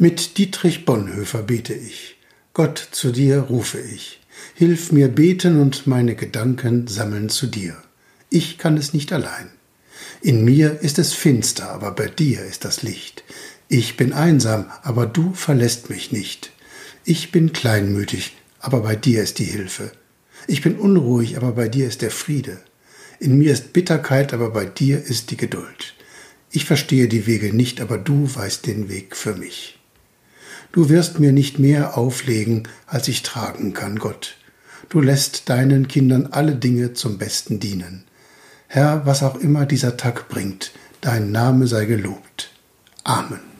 Mit Dietrich Bonhoeffer bete ich. Gott, zu dir rufe ich. Hilf mir beten und meine Gedanken sammeln zu dir. Ich kann es nicht allein. In mir ist es finster, aber bei dir ist das Licht. Ich bin einsam, aber du verlässt mich nicht. Ich bin kleinmütig, aber bei dir ist die Hilfe. Ich bin unruhig, aber bei dir ist der Friede. In mir ist Bitterkeit, aber bei dir ist die Geduld. Ich verstehe die Wege nicht, aber du weißt den Weg für mich. Du wirst mir nicht mehr auflegen, als ich tragen kann, Gott. Du lässt deinen Kindern alle Dinge zum Besten dienen. Herr, was auch immer dieser Tag bringt, dein Name sei gelobt. Amen.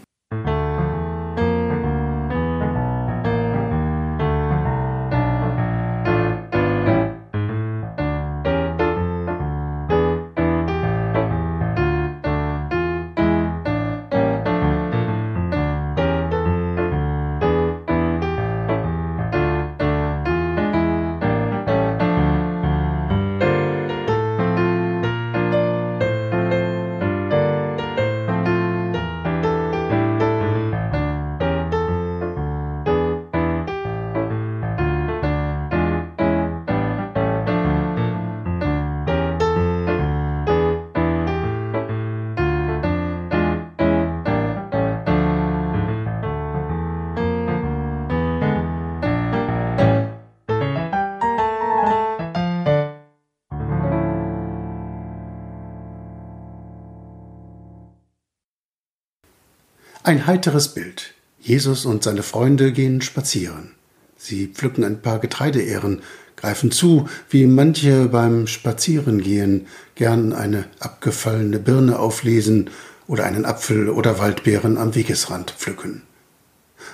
Ein heiteres Bild. Jesus und seine Freunde gehen spazieren. Sie pflücken ein paar Getreideähren, greifen zu, wie manche beim Spazierengehen gern eine abgefallene Birne auflesen oder einen Apfel oder Waldbeeren am Wegesrand pflücken.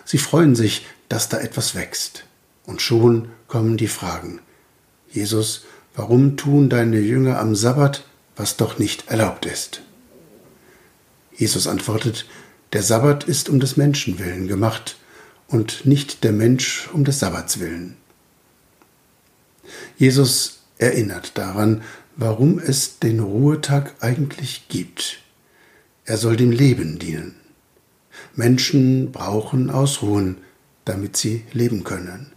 Sie freuen sich, dass da etwas wächst. Und schon kommen die Fragen. Jesus, warum tun deine Jünger am Sabbat, was doch nicht erlaubt ist? Jesus antwortet, der Sabbat ist um des Menschen willen gemacht und nicht der Mensch um des Sabbats willen. Jesus erinnert daran, warum es den Ruhetag eigentlich gibt. Er soll dem Leben dienen. Menschen brauchen Ausruhen, damit sie leben können.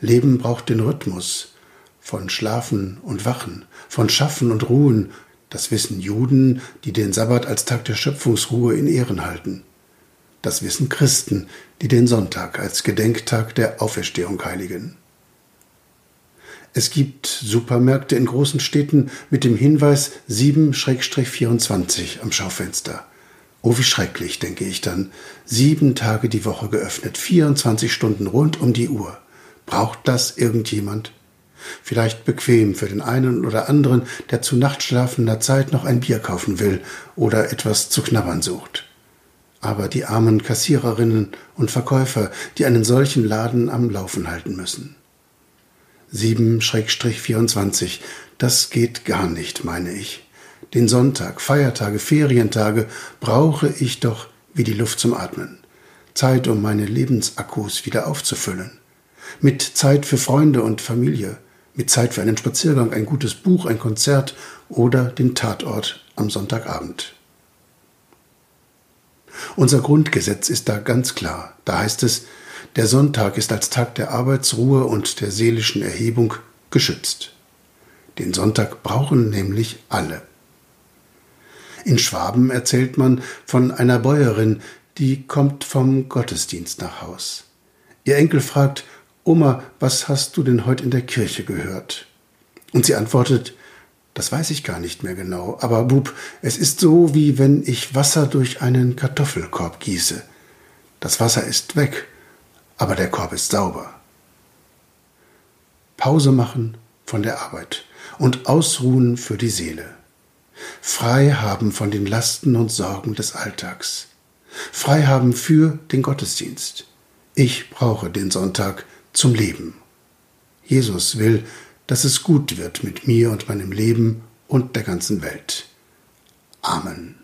Leben braucht den Rhythmus von Schlafen und Wachen, von Schaffen und Ruhen das wissen Juden, die den Sabbat als Tag der Schöpfungsruhe in Ehren halten. Das wissen Christen, die den Sonntag als Gedenktag der Auferstehung heiligen. Es gibt Supermärkte in großen Städten mit dem Hinweis 7-24 am Schaufenster. Oh, wie schrecklich, denke ich dann. Sieben Tage die Woche geöffnet, 24 Stunden rund um die Uhr. Braucht das irgendjemand? Vielleicht bequem für den einen oder anderen, der zu nachtschlafender Zeit noch ein Bier kaufen will oder etwas zu knabbern sucht. Aber die armen Kassiererinnen und Verkäufer, die einen solchen Laden am Laufen halten müssen. 7-24, das geht gar nicht, meine ich. Den Sonntag, Feiertage, Ferientage brauche ich doch wie die Luft zum Atmen. Zeit, um meine Lebensakkus wieder aufzufüllen. Mit Zeit für Freunde und Familie, mit Zeit für einen Spaziergang, ein gutes Buch, ein Konzert oder den Tatort am Sonntagabend. Unser Grundgesetz ist da ganz klar. Da heißt es, der Sonntag ist als Tag der Arbeitsruhe und der seelischen Erhebung geschützt. Den Sonntag brauchen nämlich alle. In Schwaben erzählt man von einer Bäuerin, die kommt vom Gottesdienst nach Haus. Ihr Enkel fragt, Oma, was hast du denn heute in der Kirche gehört? Und sie antwortet, das weiß ich gar nicht mehr genau, aber Bub, es ist so, wie wenn ich Wasser durch einen Kartoffelkorb gieße. Das Wasser ist weg, aber der Korb ist sauber. Pause machen von der Arbeit und ausruhen für die Seele. Frei haben von den Lasten und Sorgen des Alltags. Frei haben für den Gottesdienst. Ich brauche den Sonntag, zum Leben. Jesus will, dass es gut wird mit mir und meinem Leben und der ganzen Welt. Amen.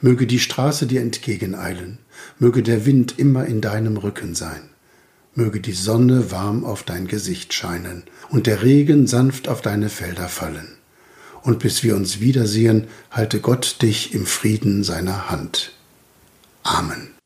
Möge die Straße dir entgegeneilen, möge der Wind immer in deinem Rücken sein, möge die Sonne warm auf dein Gesicht scheinen und der Regen sanft auf deine Felder fallen. Und bis wir uns wiedersehen, halte Gott dich im Frieden seiner Hand. Amen.